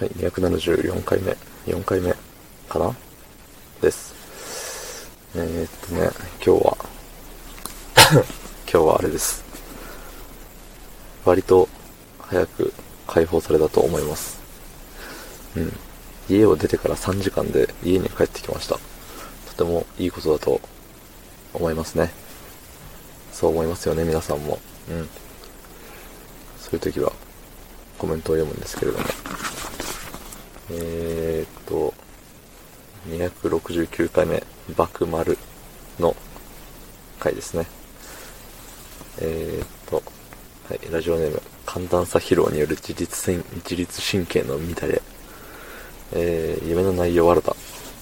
はい、274回目、4回目かなです。えー、っとね、今日は、今日はあれです。割と早く解放されたと思います。うん。家を出てから3時間で家に帰ってきました。とてもいいことだと思いますね。そう思いますよね、皆さんも。うん。そういう時はコメントを読むんですけれども。えー、っと、269回目、バクマルの回ですね。えー、っと、はい、ラジオネーム、寒暖差疲労による自律神自律神経の乱れ。えー、夢の内容悪だ。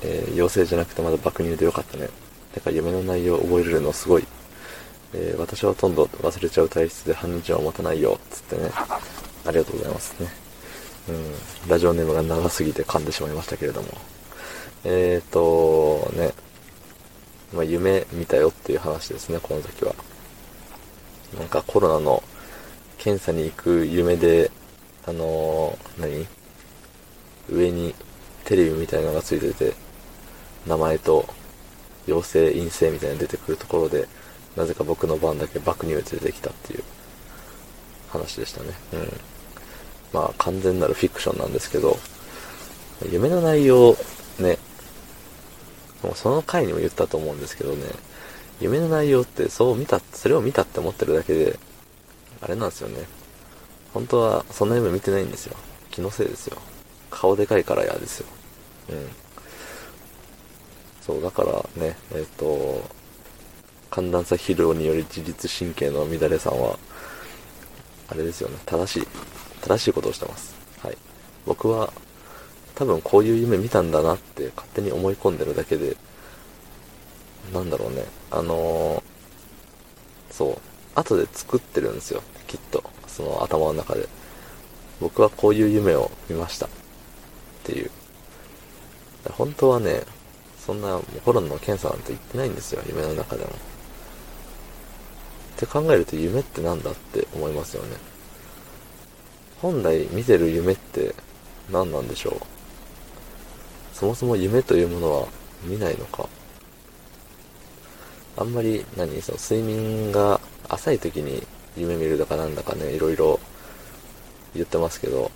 えー、陽性じゃなくてまだ爆乳でよかったね。てか夢の内容を覚えれるのすごい。えー、私はほとんど忘れちゃう体質で半日は持たないよ。つってね。ありがとうございますね。うん、ラジオネームが長すぎて噛んでしまいましたけれども。えーと、ね、まあ、夢見たよっていう話ですね、この時は。なんかコロナの検査に行く夢で、あのー何？上にテレビみたいなのがついてて、名前と陽性、陰性みたいなの出てくるところで、なぜか僕の番だけ爆乳で出てきたっていう話でしたね。うん。まあ完全なるフィクションなんですけど、夢の内容ね、もうその回にも言ったと思うんですけどね、夢の内容ってそう見た、それを見たって思ってるだけで、あれなんですよね。本当はそんな夢見てないんですよ。気のせいですよ。顔でかいから嫌ですよ。うん。そう、だからね、えっ、と、寒暖差疲労により自律神経の乱れさんは、あれですよね、正しい、正しいことをしてます。はい。僕は、多分こういう夢見たんだなって勝手に思い込んでるだけで、なんだろうね、あのーそう、後で作ってるんですよ、きっと。その頭の中で。僕はこういう夢を見ました。っていう。本当はね、そんなコロナの検査なんて言ってないんですよ、夢の中でも。って考えると夢ってなんだって思いますよね。本来見てる夢って何なんでしょう？そもそも夢というものは見ないのか？あんまり何その睡眠が浅い時に夢見るだかなんだかねいろいろ言ってますけど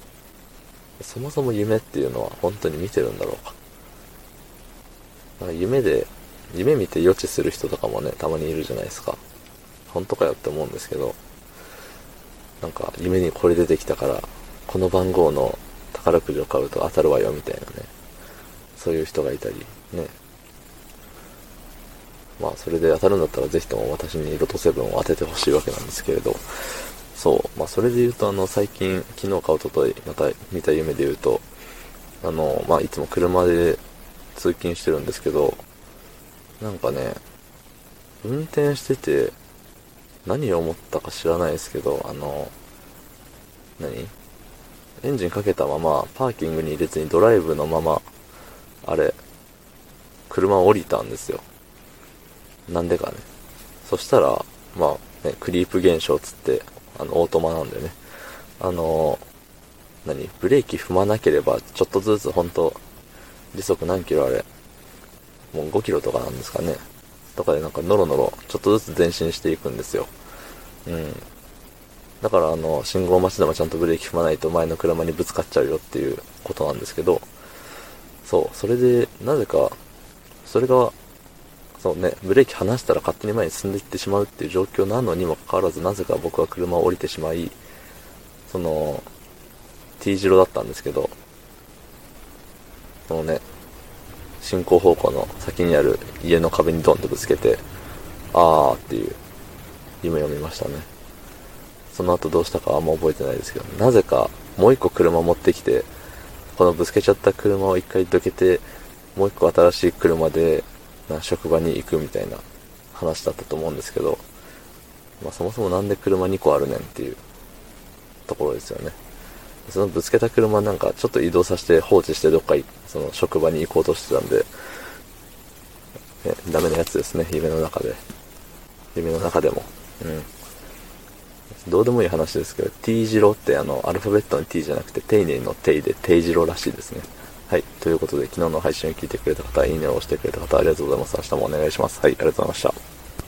そもそも夢っていうのは本当に見てるんだろうか？なんか夢で夢見て予知する人とかもねたまにいるじゃないですか。本当かよって思うんですけどなんか夢にこれ出てきたからこの番号の宝くじを買うと当たるわよみたいなね。そういう人がいたりね。まあそれで当たるんだったらぜひとも私にロト7を当ててほしいわけなんですけれど。そう。まあそれで言うとあの最近昨日かおとといまた見た夢で言うとあのまあいつも車で通勤してるんですけどなんかね運転してて何を思ったか知らないですけどあの何？エンジンかけたままパーキングに入れずにドライブのままあれ車を降りたんですよ。なんでかね。そしたらまあねクリープ現象つってあのオートマなんでね。あの何？ブレーキ踏まなければちょっとずつ本当時速何キロあれ？もう5キロとかなんですかね。とかでなんかノロノロちょっとずつ前進していくんですよ。うん。だからあの信号待ちでもちゃんとブレーキ踏まないと前の車にぶつかっちゃうよっていうことなんですけどそうそれでなぜかそれがそうねブレーキ離したら勝手に前に進んでいってしまうっていう状況なのにもかかわらずなぜか僕は車を降りてしまいその T 字路だったんですけどそのね進行方向の先にある家の壁にドンとぶつけてあーっていう夢を見ましたね。その後どうしたかあんま覚えてないですけどなぜかもう一個車持ってきてこのぶつけちゃった車を一回どけてもう一個新しい車でな職場に行くみたいな話だったと思うんですけど、まあ、そもそもなんで車2個あるねんっていうところですよね。そのぶつけた車なんかちょっと移動させて放置してどっかその職場に行こうとしてたんで、ね、ダメなやつですね夢の中で夢の中でもうんどうでもいい話ですけど、T 字路ってあの、アルファベットの T じゃなくて、丁寧の T で T 字路らしいですね。はい。ということで、昨日の配信を聞いてくれた方、いいねを押してくれた方、ありがとうございます。明日もお願いします。はい、ありがとうございました。